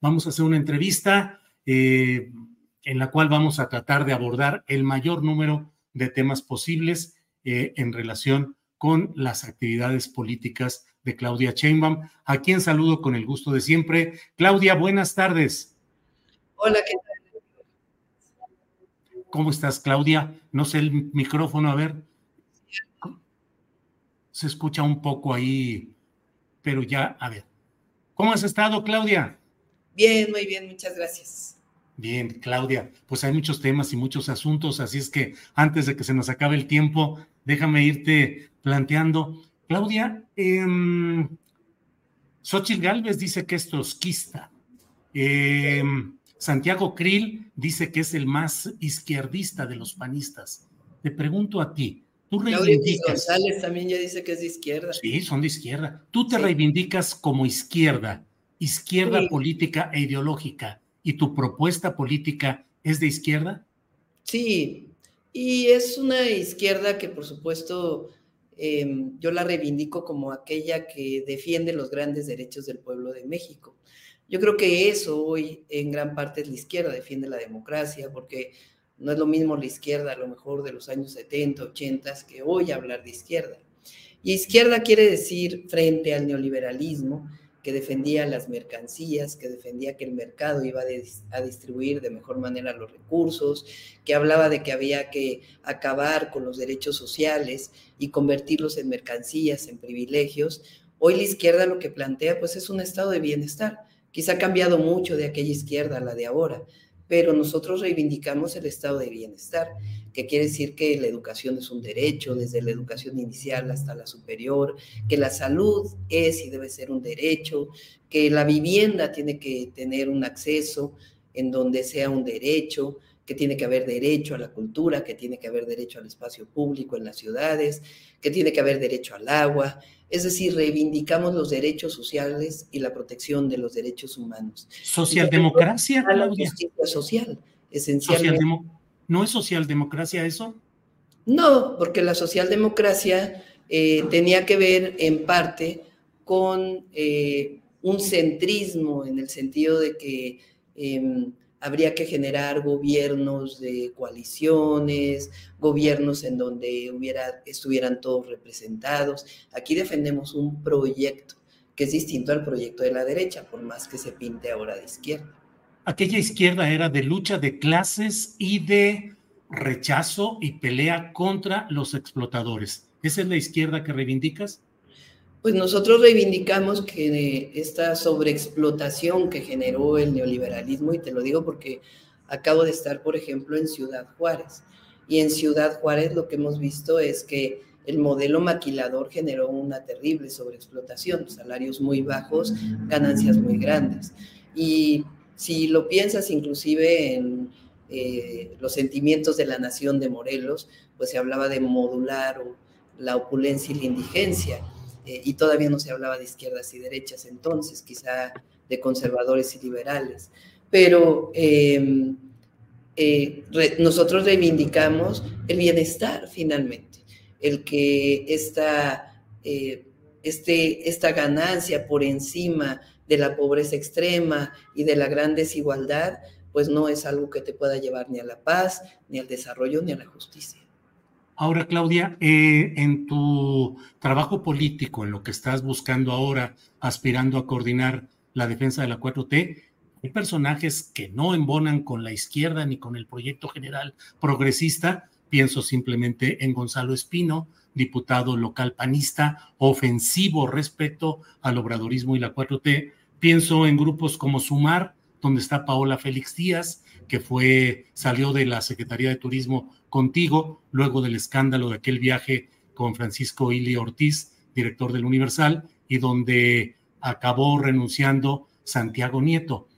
Vamos a hacer una entrevista eh, en la cual vamos a tratar de abordar el mayor número de temas posibles eh, en relación con las actividades políticas de Claudia Sheinbaum, a quien saludo con el gusto de siempre. Claudia, buenas tardes. Hola, ¿qué tal? ¿Cómo estás, Claudia? No sé el micrófono, a ver. Se escucha un poco ahí, pero ya, a ver. ¿Cómo has estado, Claudia? Bien, muy bien, muchas gracias. Bien, Claudia, pues hay muchos temas y muchos asuntos, así es que antes de que se nos acabe el tiempo, déjame irte planteando. Claudia, eh, Xochitl Galvez dice que es trotskista. Eh, Santiago Krill dice que es el más izquierdista de los panistas. Te pregunto a ti, ¿tú reivindicas? González también ya dice que es de izquierda. Sí, son de izquierda. ¿Tú te sí. reivindicas como izquierda, izquierda sí. política e ideológica, y tu propuesta política es de izquierda? Sí, y es una izquierda que por supuesto eh, yo la reivindico como aquella que defiende los grandes derechos del pueblo de México. Yo creo que eso hoy en gran parte es la izquierda, defiende la democracia, porque no es lo mismo la izquierda a lo mejor de los años 70, 80 que hoy hablar de izquierda. Y izquierda quiere decir frente al neoliberalismo, que defendía las mercancías, que defendía que el mercado iba a distribuir de mejor manera los recursos, que hablaba de que había que acabar con los derechos sociales y convertirlos en mercancías, en privilegios. Hoy la izquierda lo que plantea pues es un estado de bienestar. Quizá ha cambiado mucho de aquella izquierda a la de ahora, pero nosotros reivindicamos el estado de bienestar, que quiere decir que la educación es un derecho, desde la educación inicial hasta la superior, que la salud es y debe ser un derecho, que la vivienda tiene que tener un acceso en donde sea un derecho, que tiene que haber derecho a la cultura, que tiene que haber derecho al espacio público en las ciudades, que tiene que haber derecho al agua, es decir, reivindicamos los derechos sociales y la protección de los derechos humanos. ¿Socialdemocracia, La justicia social, esencialmente. ¿No es socialdemocracia eso? No, porque la socialdemocracia eh, tenía que ver en parte con eh, un centrismo en el sentido de que eh, habría que generar gobiernos de coaliciones, gobiernos en donde hubiera, estuvieran todos representados. Aquí defendemos un proyecto que es distinto al proyecto de la derecha, por más que se pinte ahora de izquierda. Aquella izquierda era de lucha de clases y de rechazo y pelea contra los explotadores. ¿Esa es la izquierda que reivindicas? Pues nosotros reivindicamos que esta sobreexplotación que generó el neoliberalismo, y te lo digo porque acabo de estar, por ejemplo, en Ciudad Juárez, y en Ciudad Juárez lo que hemos visto es que el modelo maquilador generó una terrible sobreexplotación, salarios muy bajos, ganancias muy grandes. Y si lo piensas inclusive en eh, los sentimientos de la nación de Morelos, pues se hablaba de modular la opulencia y la indigencia eh, y todavía no se hablaba de izquierdas y derechas entonces, quizá de conservadores y liberales. Pero eh, eh, nosotros reivindicamos el bienestar finalmente, el que esta, eh, este, esta ganancia por encima de la pobreza extrema y de la gran desigualdad, pues no es algo que te pueda llevar ni a la paz, ni al desarrollo, ni a la justicia. Ahora, Claudia, eh, en tu trabajo político, en lo que estás buscando ahora, aspirando a coordinar la defensa de la 4T, hay personajes que no embonan con la izquierda ni con el proyecto general progresista. Pienso simplemente en Gonzalo Espino, diputado local panista, ofensivo respecto al obradorismo y la 4T. Pienso en grupos como Sumar, donde está Paola Félix Díaz, que fue, salió de la Secretaría de Turismo contigo, luego del escándalo de aquel viaje con Francisco Ili Ortiz, director del Universal, y donde acabó renunciando Santiago Nieto.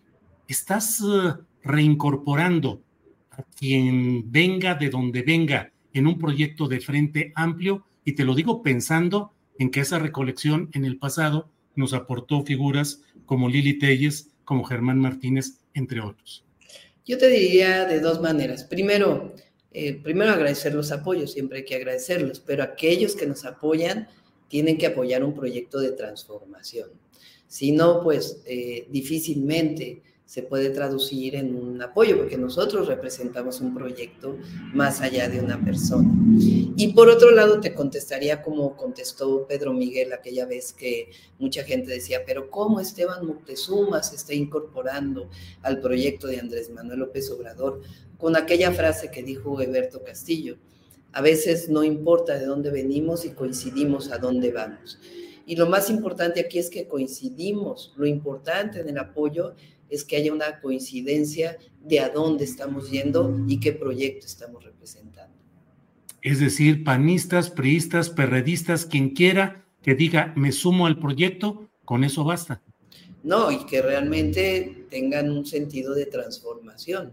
Estás eh, reincorporando a quien venga de donde venga en un proyecto de frente amplio, y te lo digo pensando en que esa recolección en el pasado nos aportó figuras como Lili Telles, como Germán Martínez, entre otros. Yo te diría de dos maneras. Primero, eh, primero agradecer los apoyos, siempre hay que agradecerlos, pero aquellos que nos apoyan tienen que apoyar un proyecto de transformación. Si no, pues eh, difícilmente se puede traducir en un apoyo, porque nosotros representamos un proyecto más allá de una persona. Y por otro lado, te contestaría como contestó Pedro Miguel aquella vez que mucha gente decía, pero ¿cómo Esteban Moctezuma se está incorporando al proyecto de Andrés Manuel López Obrador? Con aquella frase que dijo Eberto Castillo, a veces no importa de dónde venimos y coincidimos a dónde vamos. Y lo más importante aquí es que coincidimos. Lo importante en el apoyo es que haya una coincidencia de a dónde estamos yendo y qué proyecto estamos representando. Es decir, panistas, priistas, perredistas, quien quiera que diga me sumo al proyecto, con eso basta. No, y que realmente tengan un sentido de transformación.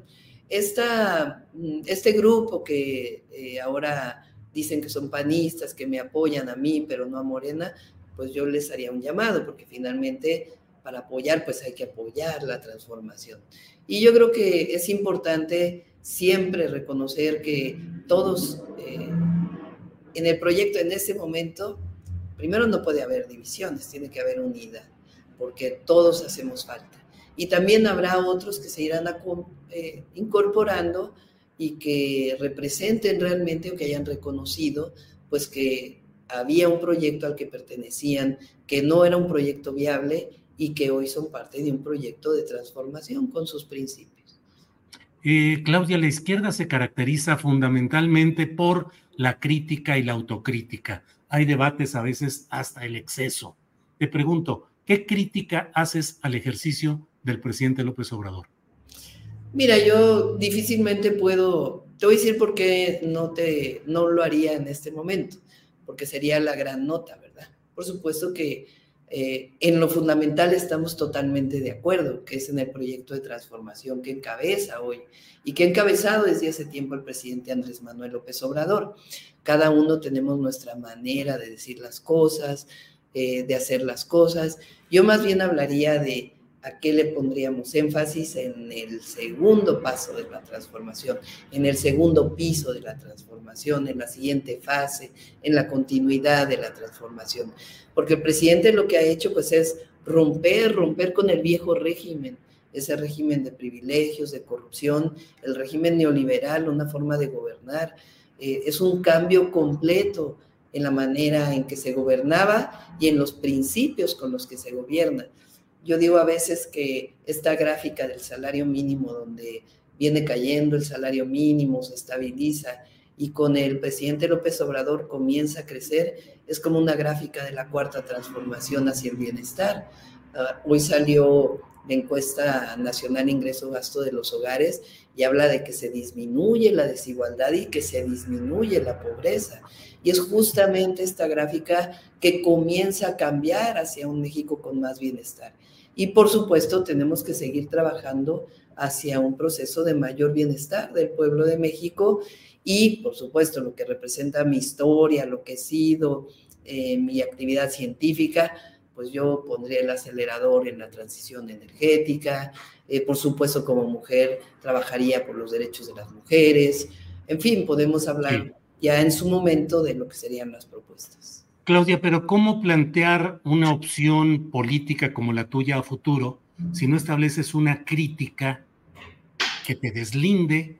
Esta, este grupo que eh, ahora dicen que son panistas, que me apoyan a mí, pero no a Morena, pues yo les haría un llamado, porque finalmente para apoyar, pues hay que apoyar la transformación. Y yo creo que es importante siempre reconocer que todos eh, en el proyecto en ese momento, primero no puede haber divisiones, tiene que haber unidad, porque todos hacemos falta. Y también habrá otros que se irán eh, incorporando y que representen realmente o que hayan reconocido pues que había un proyecto al que pertenecían, que no era un proyecto viable y que hoy son parte de un proyecto de transformación con sus principios. Eh, Claudia, la izquierda se caracteriza fundamentalmente por la crítica y la autocrítica. Hay debates a veces hasta el exceso. Te pregunto, ¿qué crítica haces al ejercicio del presidente López Obrador? Mira, yo difícilmente puedo, te voy a decir por qué no, te, no lo haría en este momento, porque sería la gran nota, ¿verdad? Por supuesto que eh, en lo fundamental estamos totalmente de acuerdo, que es en el proyecto de transformación que encabeza hoy y que ha encabezado desde hace tiempo el presidente Andrés Manuel López Obrador. Cada uno tenemos nuestra manera de decir las cosas, eh, de hacer las cosas. Yo más bien hablaría de ¿A qué le pondríamos énfasis? En el segundo paso de la transformación, en el segundo piso de la transformación, en la siguiente fase, en la continuidad de la transformación. Porque el presidente lo que ha hecho pues es romper, romper con el viejo régimen, ese régimen de privilegios, de corrupción, el régimen neoliberal, una forma de gobernar. Eh, es un cambio completo en la manera en que se gobernaba y en los principios con los que se gobierna. Yo digo a veces que esta gráfica del salario mínimo, donde viene cayendo el salario mínimo, se estabiliza y con el presidente López Obrador comienza a crecer, es como una gráfica de la cuarta transformación hacia el bienestar. Ah, hoy salió la encuesta nacional ingreso-gasto de los hogares y habla de que se disminuye la desigualdad y que se disminuye la pobreza. Y es justamente esta gráfica que comienza a cambiar hacia un México con más bienestar. Y por supuesto tenemos que seguir trabajando hacia un proceso de mayor bienestar del pueblo de México. Y por supuesto lo que representa mi historia, lo que he sido, eh, mi actividad científica, pues yo pondría el acelerador en la transición energética, eh, por supuesto como mujer trabajaría por los derechos de las mujeres, en fin, podemos hablar ya en su momento de lo que serían las propuestas. Claudia, pero ¿cómo plantear una opción política como la tuya a futuro si no estableces una crítica que te deslinde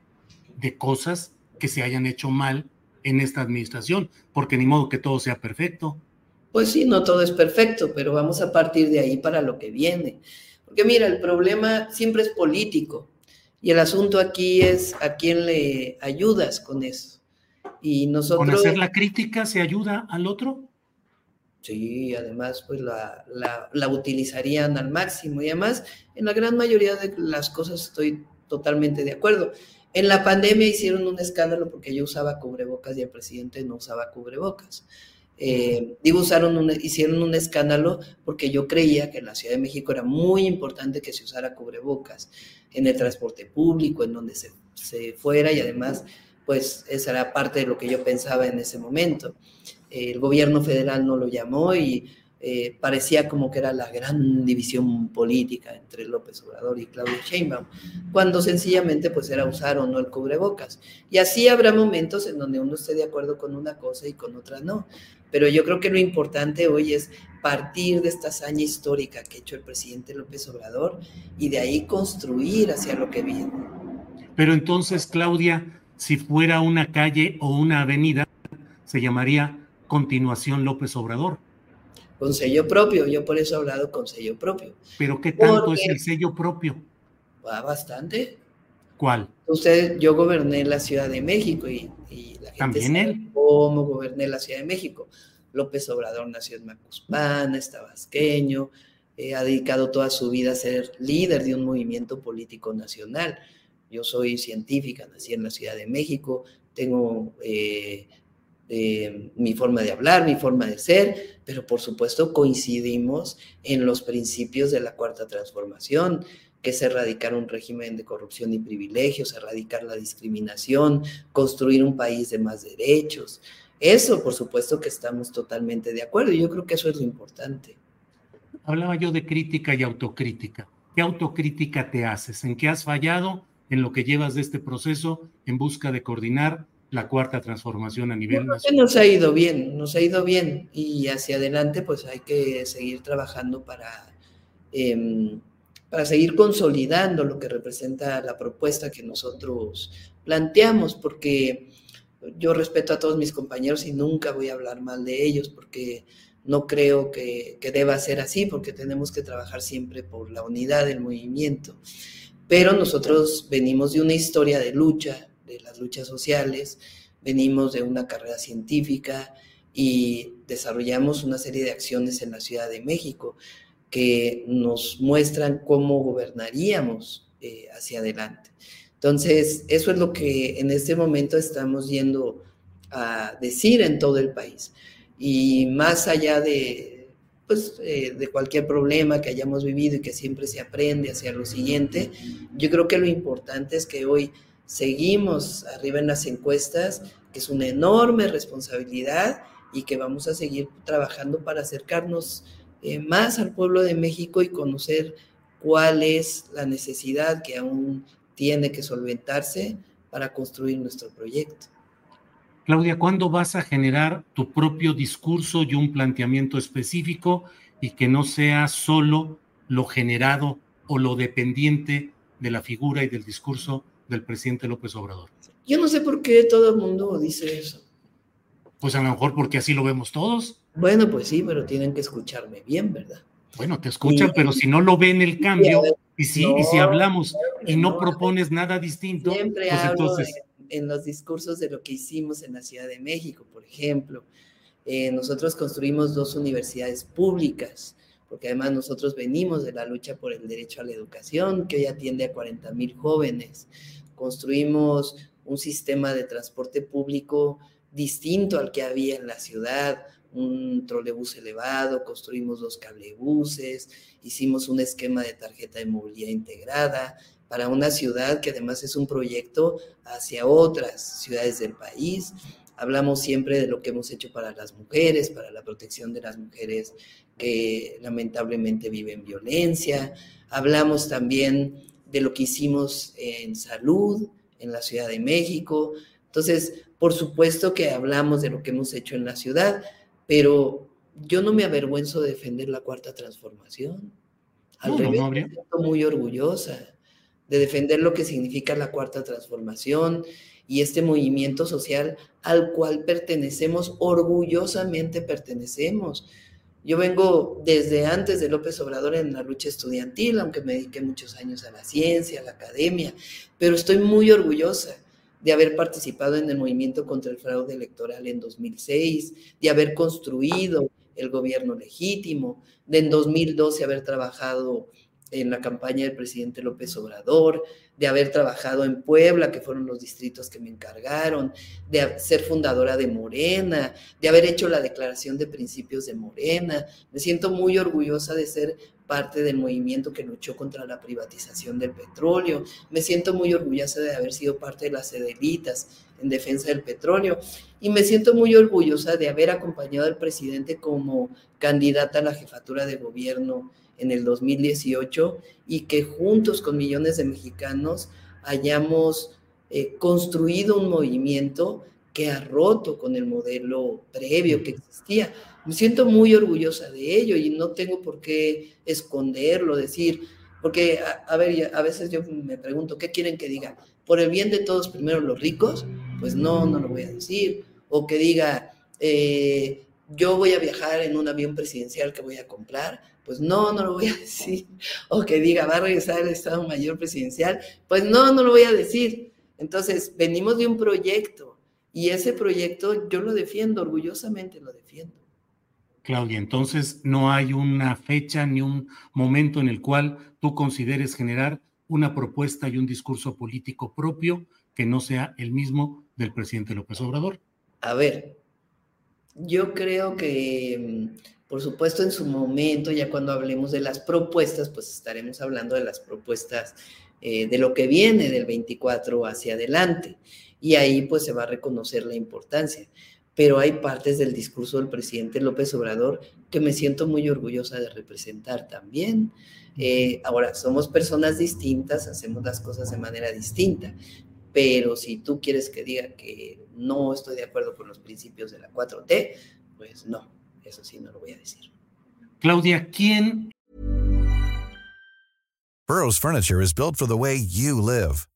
de cosas que se hayan hecho mal en esta administración? Porque ni modo que todo sea perfecto. Pues sí, no todo es perfecto, pero vamos a partir de ahí para lo que viene. Porque mira, el problema siempre es político y el asunto aquí es a quién le ayudas con eso. Y nosotros... ¿Con hacer la crítica se ayuda al otro? Sí, además, pues la, la, utilizarían al máximo. Y además, en la gran mayoría de las cosas estoy totalmente de acuerdo. En la pandemia hicieron un escándalo porque yo usaba cubrebocas y el presidente no usaba cubrebocas. Eh, digo, usaron hicieron un escándalo porque yo creía que en la Ciudad de México era muy importante que se usara cubrebocas en el transporte público, en donde se, se fuera y además, pues esa era parte de lo que yo pensaba en ese momento. El gobierno federal no lo llamó y eh, parecía como que era la gran división política entre López Obrador y Claudia Sheinbaum, cuando sencillamente pues era usar o no el cubrebocas. Y así habrá momentos en donde uno esté de acuerdo con una cosa y con otra no. Pero yo creo que lo importante hoy es partir de esta hazaña histórica que ha hecho el presidente López Obrador y de ahí construir hacia lo que viene. Pero entonces, Claudia, si fuera una calle o una avenida, se llamaría Continuación López Obrador. Con sello propio, yo por eso he hablado con sello propio. Pero ¿qué tanto es el sello propio? Va bastante. ¿Cuál? Usted, yo goberné la Ciudad de México y, la gente ¿También él? cómo goberné la Ciudad de México. López Obrador nació en Macuspana, es tabasqueño, eh, ha dedicado toda su vida a ser líder de un movimiento político nacional. Yo soy científica, nací en la Ciudad de México, tengo eh, eh, mi forma de hablar, mi forma de ser, pero por supuesto coincidimos en los principios de la cuarta transformación, que es erradicar un régimen de corrupción y privilegios, erradicar la discriminación, construir un país de más derechos. Eso, por supuesto que estamos totalmente de acuerdo y yo creo que eso es lo importante. Hablaba yo de crítica y autocrítica. ¿Qué autocrítica te haces? ¿En qué has fallado en lo que llevas de este proceso en busca de coordinar la cuarta transformación a nivel nacional? Nos ha ido bien, nos ha ido bien y hacia adelante pues hay que seguir trabajando para, em, para seguir consolidando lo que representa la propuesta que nosotros planteamos, porque yo respeto a todos mis compañeros y nunca voy a hablar mal de ellos porque no creo que, deba ser así, porque tenemos que trabajar siempre por la unidad del movimiento. Pero nosotros venimos de una historia de lucha, de las luchas sociales, venimos de una carrera científica y desarrollamos una serie de acciones en la Ciudad de México que nos muestran cómo gobernaríamos eh, hacia adelante. Entonces, eso es lo que en este momento estamos yendo a decir en todo el país. Y más allá de, pues, eh, de cualquier problema que hayamos vivido y que siempre se aprende hacia lo siguiente, yo creo que lo importante es que hoy seguimos arriba en las encuestas, que es una enorme responsabilidad y que vamos a seguir trabajando para acercarnos eh, más al pueblo de México y conocer cuál es la necesidad que aún tiene que solventarse para construir nuestro proyecto. Claudia, ¿cuándo vas a generar tu propio discurso y un planteamiento específico y que no sea solo lo generado o lo dependiente de la figura y del discurso del presidente López Obrador? Yo no sé por qué todo el mundo dice eso. Pues a lo mejor porque así lo vemos todos. Bueno, pues sí, pero tienen que escucharme bien, ¿verdad? Bueno, te escuchan, pero si no lo ven el cambio, y si, y si hablamos y no, propones nada distinto, siempre pues entonces... en, los discursos de lo que hicimos en la Ciudad de México, por ejemplo. Eh, nosotros construimos dos universidades públicas, porque además nosotros venimos de la lucha por el derecho a la educación, que hoy atiende a 40 mil jóvenes. Construimos un sistema de transporte público distinto al que había en la ciudad, un trolebús elevado, construimos dos cablebuses, hicimos un esquema de tarjeta de movilidad integrada para una ciudad que además es un proyecto hacia otras ciudades del país. Hablamos siempre de lo que hemos hecho para las mujeres, para la protección de las mujeres que lamentablemente viven violencia. Hablamos también de lo que hicimos en salud en la Ciudad de México. Entonces, por supuesto que hablamos de lo que hemos hecho en la ciudad, pero yo no me avergüenzo de defender la cuarta transformación. Al revés, me siento muy orgullosa de defender lo que significa la cuarta transformación y este movimiento social al cual pertenecemos, orgullosamente pertenecemos. Yo vengo desde antes de López Obrador en la lucha estudiantil, aunque me dediqué muchos años a la ciencia, a la academia, pero estoy muy orgullosa de haber participado en el movimiento contra el fraude electoral en 2006, de haber construido el gobierno legítimo, de en 2012 haber trabajado en la campaña del presidente López Obrador, de haber trabajado en Puebla, que fueron los distritos que me encargaron, de ser fundadora de Morena, de haber hecho la declaración de principios de Morena. Me siento muy orgullosa de ser parte del movimiento que luchó contra la privatización del petróleo. Me siento muy orgullosa de haber sido parte de las Edelitas en defensa del petróleo. Y me siento muy orgullosa de haber acompañado al presidente como candidata a la jefatura de gobierno en el 2018 y que juntos con millones de mexicanos hayamos eh, construido un movimiento que ha roto con el modelo previo que existía. Me siento muy orgullosa de ello y no tengo por qué esconderlo, decir, porque, a, ver, a veces yo me pregunto, ¿qué quieren que diga? ¿Por el bien de todos primero los ricos? Pues no, no lo voy a decir. O que diga, eh, yo voy a viajar en un avión presidencial que voy a comprar, pues no, no lo voy a decir. O que diga, va a regresar el Estado Mayor Presidencial, pues no, no lo voy a decir. Entonces, venimos de un proyecto y ese proyecto yo lo defiendo, orgullosamente lo defiendo. Claudia, entonces no hay una fecha ni un momento en el cual tú consideres generar una propuesta y un discurso político propio que no sea el mismo del presidente López Obrador. A ver, yo creo que por supuesto, en su momento, ya cuando hablemos de las propuestas, pues estaremos hablando de las propuestas eh, de lo que viene del 24 hacia adelante. Y ahí pues se va a reconocer la importancia. Pero hay partes del discurso del presidente López Obrador que me siento muy orgullosa de representar también. Eh, ahora, somos personas distintas, hacemos las cosas de manera distinta, pero si tú quieres que diga que no estoy de acuerdo con los principios de la 4T, pues no, Eso sí, no lo voy a decir. Claudia, ¿quién? Burroughs Furniture is built for the way you live.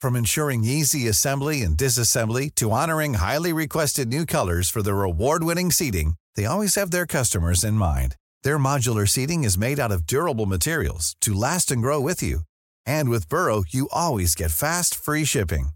From ensuring easy assembly and disassembly to honoring highly requested new colors for their award-winning seating, they always have their customers in mind. Their modular seating is made out of durable materials to last and grow with you. And with Burrow, you always get fast, free shipping.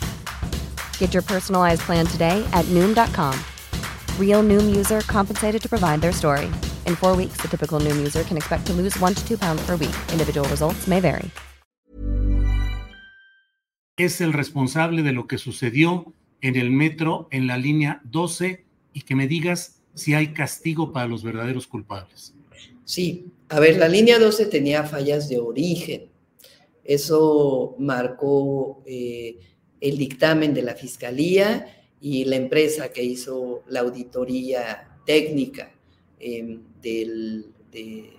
Get your personalized plan today at Noom.com. Real Noom user compensated to provide their story. In four weeks, the typical Noom user can expect to lose one to two pounds per week. Individual results may vary. Es el responsable de lo que sucedió en el metro en la línea 12 y que me digas si hay castigo para los verdaderos culpables. Sí, a ver, la línea 12 tenía fallas de origen. Eso marcó eh, el dictamen de la Fiscalía y la empresa que hizo la auditoría técnica em, de,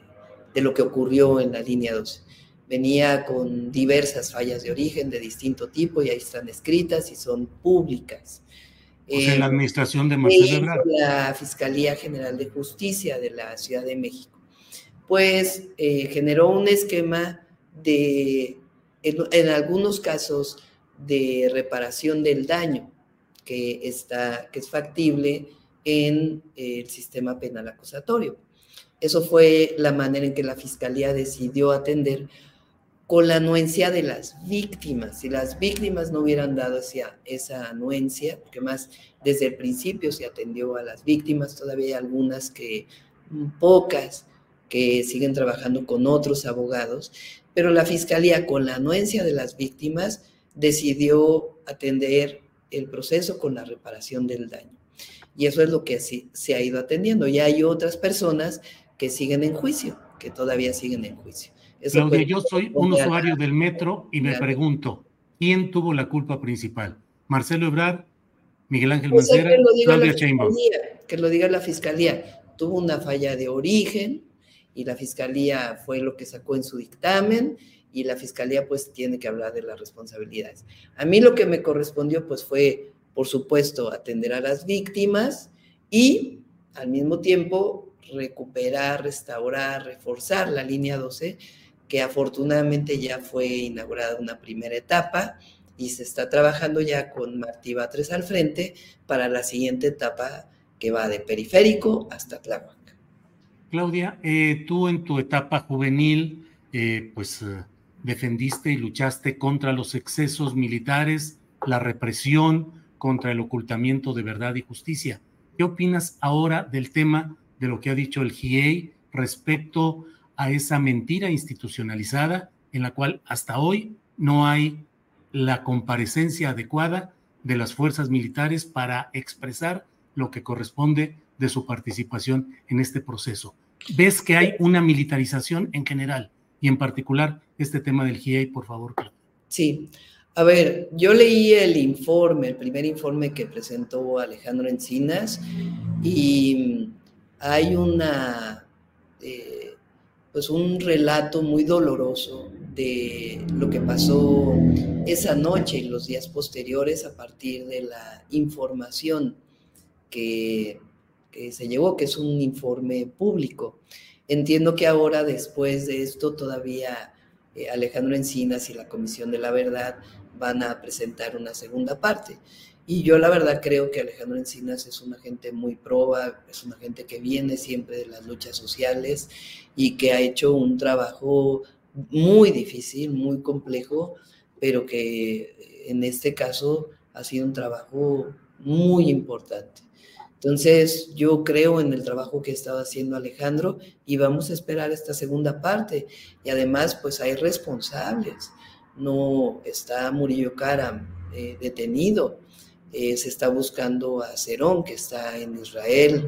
lo que ocurrió en la línea 12. Venía con diversas fallas de origen de distinto tipo y ahí están escritas y son públicas. en la em, administración de Marcelo La Fiscalía General de Justicia de la Ciudad de México. Pues eh, generó un esquema de, en algunos casos, de reparación del daño que, está, que es factible en el sistema penal acusatorio. Eso fue la manera en que la Fiscalía decidió atender con la anuencia de las víctimas. Si las víctimas no hubieran dado esa, esa anuencia, porque más desde el principio se atendió a las víctimas, todavía hay algunas que, pocas, que siguen trabajando con otros abogados, pero la Fiscalía con la anuencia de las víctimas decidió atender el proceso con la reparación del daño. Y eso es lo que se ha ido atendiendo. Y hay otras personas que siguen en juicio, que todavía siguen en juicio. Claudia, yo soy un usuario del metro y me pregunto, ¿quién tuvo la culpa principal? ¿Marcelo Ebrard, Miguel Ángel pues Mancera, Claudia Sheinbaum? Que lo diga la fiscalía. Tuvo una falla de origen y la fiscalía fue lo que sacó en su dictamen y la fiscalía pues tiene que hablar de las responsabilidades. A mí lo que me correspondió pues fue, por supuesto, atender a las víctimas y al mismo tiempo recuperar, restaurar, reforzar la línea 12, que afortunadamente ya fue inaugurada una primera etapa y se está trabajando ya con Martí Batres al frente para la siguiente etapa que va de periférico hasta Tláhuac. Claudia, eh, tú en tu etapa juvenil, eh, pues eh, defendiste y luchaste contra los excesos militares, la represión, contra el ocultamiento de verdad y justicia. ¿Qué opinas ahora del tema de lo que ha dicho el GIEI respecto a esa mentira institucionalizada en la cual hasta hoy no hay la comparecencia adecuada de las fuerzas militares para expresar lo que corresponde de su participación en este proceso. ¿Ves que hay una militarización en general y en particular este tema del GIEI, por favor? Sí. A ver, yo leí el informe, el primer informe que presentó Alejandro Encinas y hay una, eh, pues un relato muy doloroso de lo que pasó esa noche y los días posteriores a partir de la información que que se llevó, que es un informe público. Entiendo que ahora, después de esto, todavía eh, Alejandro Encinas y la Comisión de la Verdad van a presentar una segunda parte. Y yo la verdad creo que Alejandro Encinas es una gente muy proba, es una gente que viene siempre de las luchas sociales y que ha hecho un trabajo muy difícil, muy complejo, pero que en este caso ha sido un trabajo muy importante. Entonces, yo creo en el trabajo que estaba haciendo Alejandro y vamos a esperar esta segunda parte. Y además, pues hay responsables. No está Murillo Karam eh, detenido. Eh, se está buscando a Cerón, que está en Israel.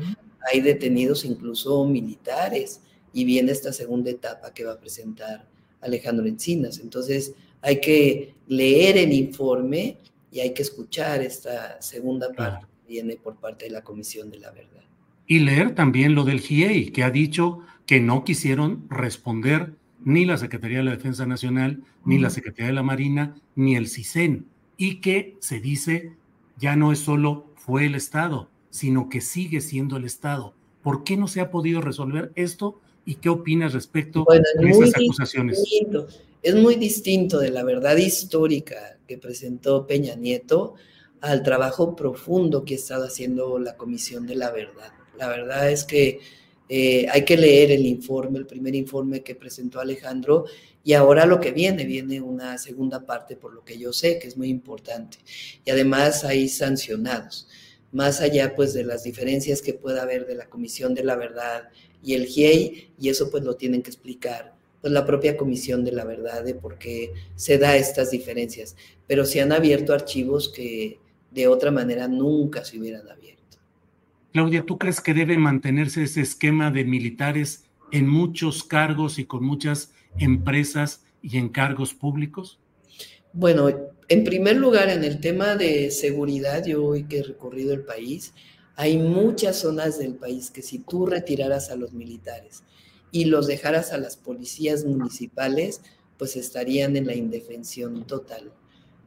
Hay detenidos incluso militares. Y viene esta segunda etapa que va a presentar Alejandro Encinas. Entonces, hay que leer el informe y hay que escuchar esta segunda parte viene por parte de la Comisión de la Verdad. Y leer también lo del GIEI, que ha dicho que no quisieron responder ni la Secretaría de la Defensa Nacional, ni la Secretaría de la Marina, ni el CISEN, y que se dice ya no es solo fue el Estado, sino que sigue siendo el Estado. ¿Por qué no se ha podido resolver esto? ¿Y qué opinas respecto a esas acusaciones? Es muy distinto de la verdad histórica que presentó Peña Nieto al trabajo profundo que ha estado haciendo la Comisión de la Verdad. La verdad es que eh, hay que leer el informe, el primer informe que presentó Alejandro, y ahora lo que viene, viene una segunda parte, por lo que yo sé, que es muy importante. Y además hay sancionados, más allá pues de las diferencias que pueda haber de la Comisión de la Verdad y el GIEI, y eso pues lo tienen que explicar pues la propia Comisión de la Verdad de por qué se da estas diferencias. Pero se han abierto archivos que de otra manera nunca se hubieran abierto. Claudia, ¿tú crees que debe mantenerse ese esquema de militares en muchos cargos y con muchas empresas y en cargos públicos? Bueno, en primer lugar, en el tema de seguridad, yo hoy que he recorrido el país, hay muchas zonas del país que si tú retiraras a los militares y los dejaras a las policías municipales, pues estarían en la indefensión total.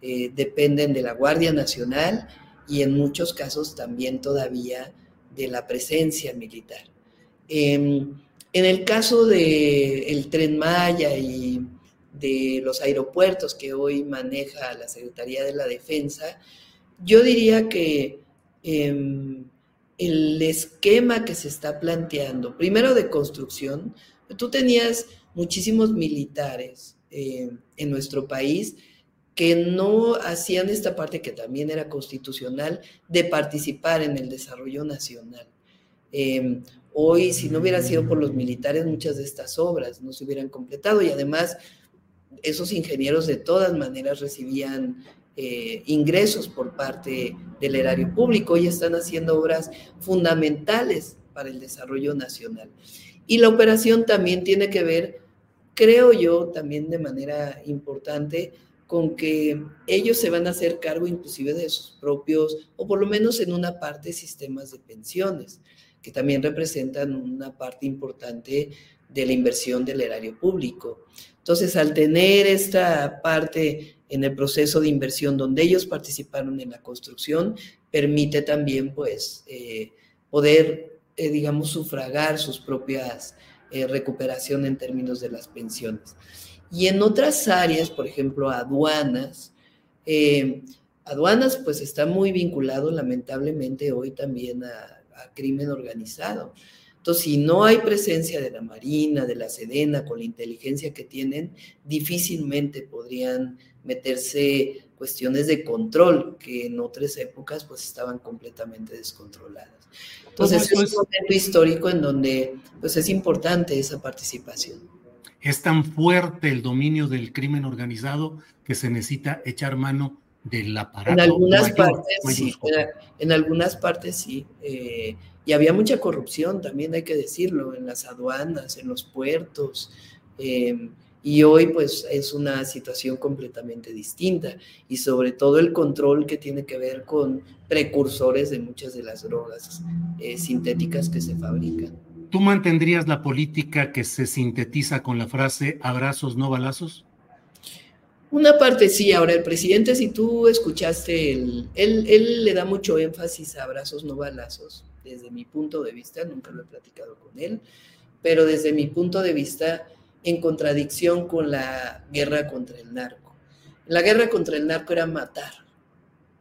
Eh, dependen de la Guardia Nacional y en muchos casos también todavía de la presencia militar. Em, en el caso del tren Maya y de los aeropuertos que hoy maneja la Secretaría de la Defensa, yo diría que em, el esquema que se está planteando, primero de construcción, tú tenías muchísimos militares eh, en nuestro país que no hacían esta parte que también era constitucional de participar en el desarrollo nacional. Em, hoy, si no hubiera sido por los militares, muchas de estas obras no se hubieran completado y además esos ingenieros de todas maneras recibían eh, ingresos por parte del erario público y están haciendo obras fundamentales para el desarrollo nacional. Y la operación también tiene que ver, creo yo, también de manera importante, con que ellos se van a hacer cargo inclusive de sus propios, o por lo menos en una parte, sistemas de pensiones, que también representan una parte importante de la inversión del erario público. Entonces, al tener esta parte en el proceso de inversión donde ellos participaron en la construcción, permite también, pues, eh, poder, eh, digamos, sufragar sus propias eh, recuperación en términos de las pensiones. Y en otras áreas, por ejemplo, aduanas, aduanas pues está muy vinculado lamentablemente hoy también a, a crimen organizado. Entonces, si no hay presencia de la Marina, de la Sedena, con la inteligencia que tienen, difícilmente podrían meterse cuestiones de control que en otras épocas pues estaban completamente descontroladas. Entonces, es un momento histórico en donde pues es importante esa participación. Es tan fuerte el dominio del crimen organizado que se necesita echar mano del aparato. En algunas partes, sí, en, algunas partes sí. Eh, y había mucha corrupción, también hay que decirlo, en las aduanas, en los puertos. Eh, y hoy pues es una situación completamente distinta y sobre todo el control que tiene que ver con precursores de muchas de las drogas eh, sintéticas que se fabrican. ¿Tú mantendrías la política que se sintetiza con la frase abrazos, no balazos? Una parte sí, ahora el presidente, si tú escuchaste, él, él le da mucho énfasis a abrazos, no balazos desde mi punto de vista, nunca lo he platicado con él, pero desde mi punto de vista, en contradicción con la guerra contra el narco. La guerra contra el narco era matar,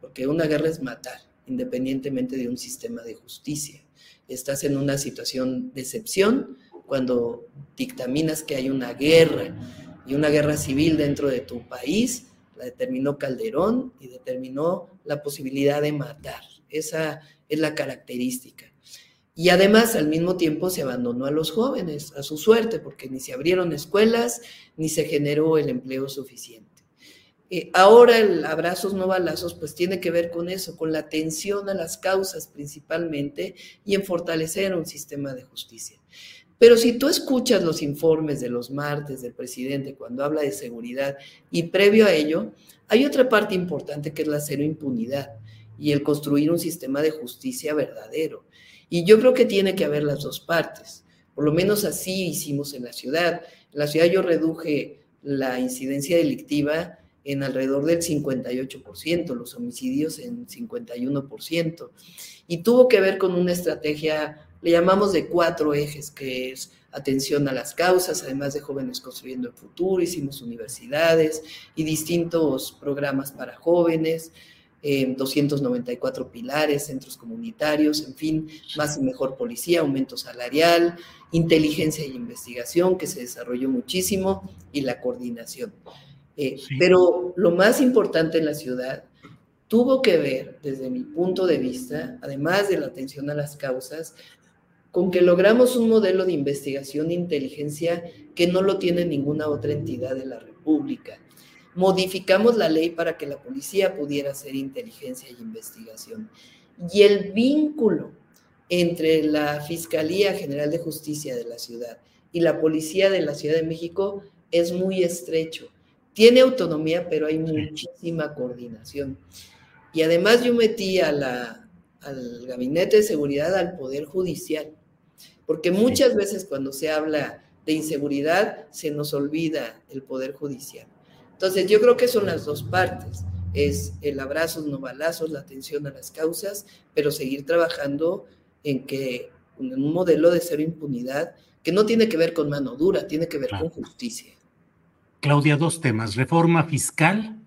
porque una guerra es matar, independientemente de un sistema de justicia. Estás en una situación de excepción cuando dictaminas que hay una guerra y una guerra civil dentro de tu país, la determinó Calderón y determinó la posibilidad de matar. Esa es la característica. Y además, al mismo tiempo, se abandonó a los jóvenes, a su suerte, porque ni se abrieron escuelas, ni se generó el empleo suficiente. Eh, ahora el abrazos no balazos, pues tiene que ver con eso, con la atención a las causas principalmente y en fortalecer un sistema de justicia. Pero si tú escuchas los informes de los martes del presidente cuando habla de seguridad y previo a ello, hay otra parte importante que es la cero impunidad y el construir un sistema de justicia verdadero. Y yo creo que tiene que haber las dos partes. Por lo menos así hicimos en la ciudad. En la ciudad yo reduje la incidencia delictiva en alrededor del 58%, los homicidios en 51%. Y tuvo que ver con una estrategia, le llamamos de cuatro ejes, que es atención a las causas, además de jóvenes construyendo el futuro, hicimos universidades y distintos programas para jóvenes, 294 pilares, centros comunitarios, en fin, más y mejor policía, aumento salarial, inteligencia y investigación, que se desarrolló muchísimo, y la coordinación. Eh, pero lo más importante en la ciudad tuvo que ver, desde mi punto de vista, además de la atención a las causas, con que logramos un modelo de investigación e inteligencia que no lo tiene ninguna otra entidad de la República modificamos la ley para que la policía pudiera hacer inteligencia y investigación. Y el vínculo entre la Fiscalía General de Justicia de la ciudad y la Policía de la Ciudad de México es muy estrecho. Tiene autonomía, pero hay muchísima coordinación. Y además yo metí a la, al Gabinete de Seguridad al Poder Judicial, porque muchas veces cuando se habla de inseguridad se nos olvida el Poder Judicial. Entonces, yo creo que son las dos partes. Es el abrazo, no balazos, la atención a las causas, pero seguir trabajando en que en un modelo de cero impunidad que no tiene que ver con mano dura, tiene que ver con justicia. Claudia, dos temas. Reforma fiscal.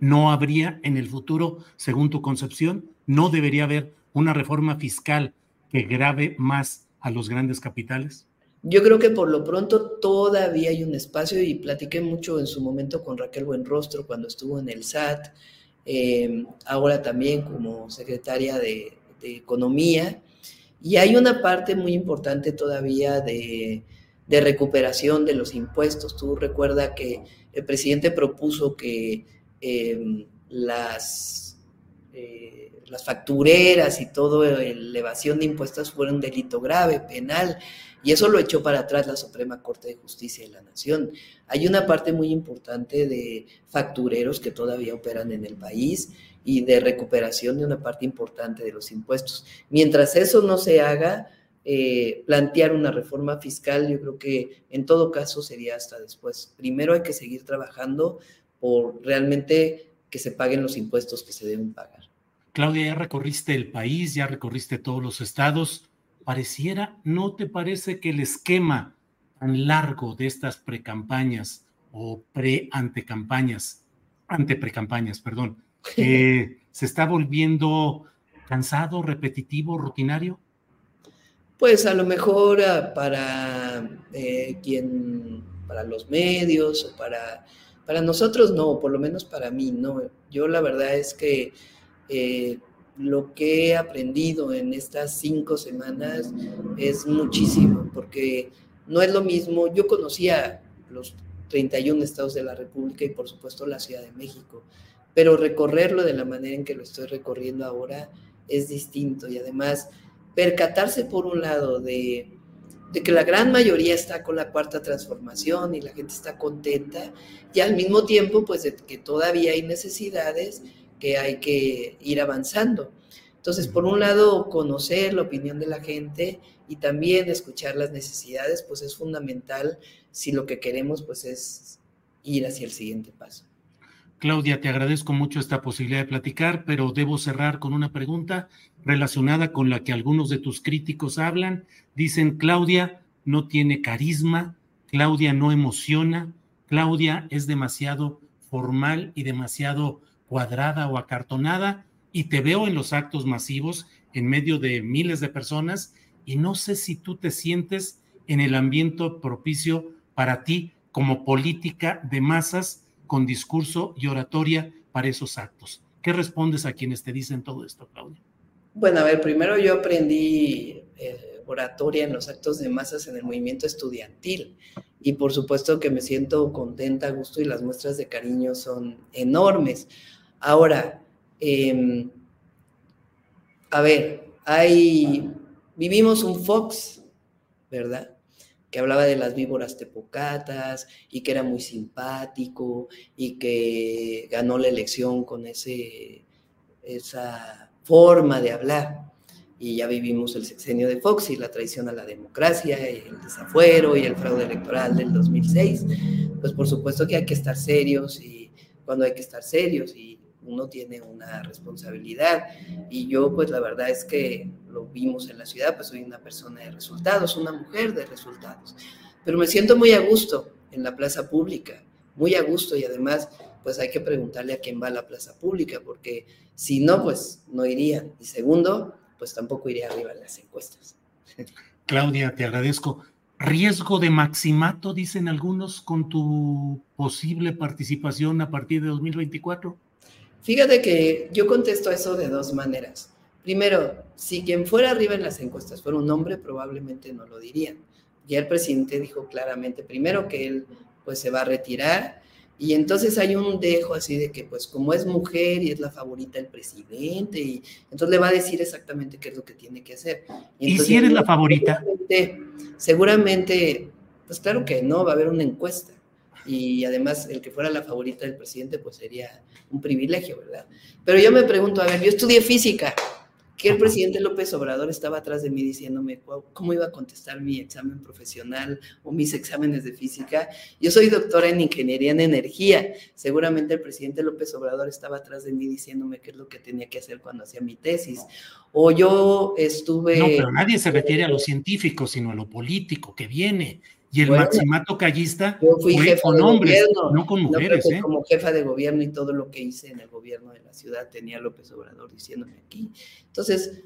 ¿No habría en el futuro, según tu concepción, no debería haber una reforma fiscal que grave más a los grandes capitales? Yo creo que por lo pronto todavía hay un espacio y platiqué mucho en su momento con Raquel Buenrostro cuando estuvo en el SAT, eh, ahora también como secretaria de, Economía, y hay una parte muy importante todavía de, recuperación de los impuestos. Tú recuerda que el presidente propuso que eh, las, eh, las factureras y todo la elevación de impuestos fuera un delito grave, penal. Y eso lo echó para atrás la Suprema Corte de Justicia de la Nación. Hay una parte muy importante de factureros que todavía operan en el país y de recuperación de una parte importante de los impuestos. Mientras eso no se haga, eh, plantear una reforma fiscal, yo creo que en todo caso sería hasta después. Primero hay que seguir trabajando por realmente que se paguen los impuestos que se deben pagar. Claudia, ya recorriste el país, ya recorriste todos los estados. Pareciera, ¿no te parece que el esquema tan largo de estas precampañas o pre-antecampañas, ante-precampañas, perdón, se está volviendo cansado, repetitivo, rutinario? Pues a lo mejor ah, para eh, quien, para los medios o para, para nosotros no, por lo menos para mí no. Yo la verdad es que eh, lo que he aprendido en estas cinco semanas es muchísimo, porque no es lo mismo, yo conocía los 31 estados de la República y por supuesto la Ciudad de México, pero recorrerlo de la manera en que lo estoy recorriendo ahora es distinto y además percatarse por un lado de, que la gran mayoría está con la cuarta transformación y la gente está contenta y al mismo tiempo pues de que todavía hay necesidades que hay que ir avanzando. Entonces, por un lado, conocer la opinión de la gente y también escuchar las necesidades, pues es fundamental si lo que queremos pues es ir hacia el siguiente paso. Claudia, te agradezco mucho esta posibilidad de platicar, pero debo cerrar con una pregunta relacionada con la que algunos de tus críticos hablan. Dicen, Claudia no tiene carisma, Claudia no emociona, Claudia es demasiado formal y demasiado cuadrada o acartonada y te veo en los actos masivos en medio de miles de personas y no sé si tú te sientes en el ambiente propicio para ti como política de masas con discurso y oratoria para esos actos. ¿Qué respondes a quienes te dicen todo esto, Claudia? Bueno, a ver, primero yo aprendí eh, oratoria en los actos de masas en el movimiento estudiantil y por supuesto que me siento contenta, gusto y las muestras de cariño son enormes. Ahora, em, a ver, hay, vivimos un Fox, ¿verdad? Que hablaba de las víboras tepocatas y que era muy simpático y que ganó la elección con ese, esa forma de hablar. Y ya vivimos el sexenio de Fox y la traición a la democracia, y el desafuero y el fraude electoral del 2006. Pues por supuesto que hay que estar serios y cuando hay que estar serios y uno tiene una responsabilidad y yo pues la verdad es que lo vimos en la ciudad, pues soy una persona de resultados, una mujer de resultados, pero me siento muy a gusto en la plaza pública, muy a gusto y además pues hay que preguntarle a quién va a la plaza pública, porque si no, pues no iría. Y segundo, pues tampoco iría arriba en las encuestas. Claudia, te agradezco. Riesgo de maximato, dicen algunos, con tu posible participación a partir de 2024. Fíjate que yo contesto eso de dos maneras. Primero, si quien fuera arriba en las encuestas fuera un hombre, probablemente no lo dirían. Ya el presidente dijo claramente, primero que él pues se va a retirar y entonces hay un dejo así de que pues como es mujer y es la favorita del presidente y entonces le va a decir exactamente qué es lo que tiene que hacer. ¿Y, si eres la favorita? Seguramente, seguramente, pues claro que no, va a haber una encuesta y además el que fuera la favorita del presidente pues sería un privilegio, ¿verdad? Pero yo me pregunto, a ver, yo estudié física, que el presidente López Obrador estaba atrás de mí diciéndome cómo iba a contestar mi examen profesional o mis exámenes de física. Yo soy doctora en ingeniería en energía. Seguramente el presidente López Obrador estaba atrás de mí diciéndome qué es lo que tenía que hacer cuando hacía mi tesis. O yo estuve... No, pero nadie se refiere a lo científico, sino a lo político que viene. Y el maximato callista fue con hombres, no con mujeres. ¿eh? Como jefa de gobierno y todo lo que hice en el gobierno de la ciudad tenía López Obrador diciéndome aquí. Entonces,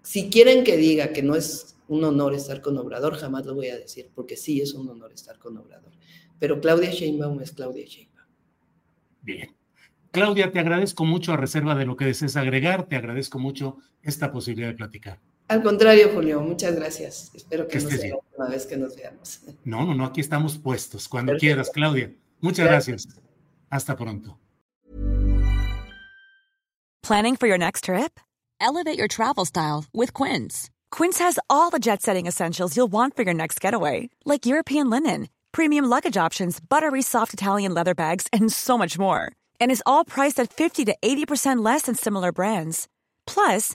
si quieren que diga que no es un honor estar con Obrador, jamás lo voy a decir, porque sí es un honor estar con Obrador. Pero Claudia Sheinbaum es Claudia Sheinbaum. Bien. Claudia, te agradezco mucho a reserva de lo que desees agregar, te agradezco mucho esta posibilidad de platicar. Al contrario, Julio, muchas gracias. Espero que, no sea la última vez que nos veamos. No, no, no, aquí estamos puestos. Cuando quieras, Claudia. Muchas gracias. Hasta pronto. Planning for your next trip? Elevate your travel style with Quince. Quince has all the jet-setting essentials you'll want for your next getaway, like European linen, premium luggage options, buttery soft Italian leather bags, and so much more. And is all priced at 50 to 80% less than similar brands. Plus,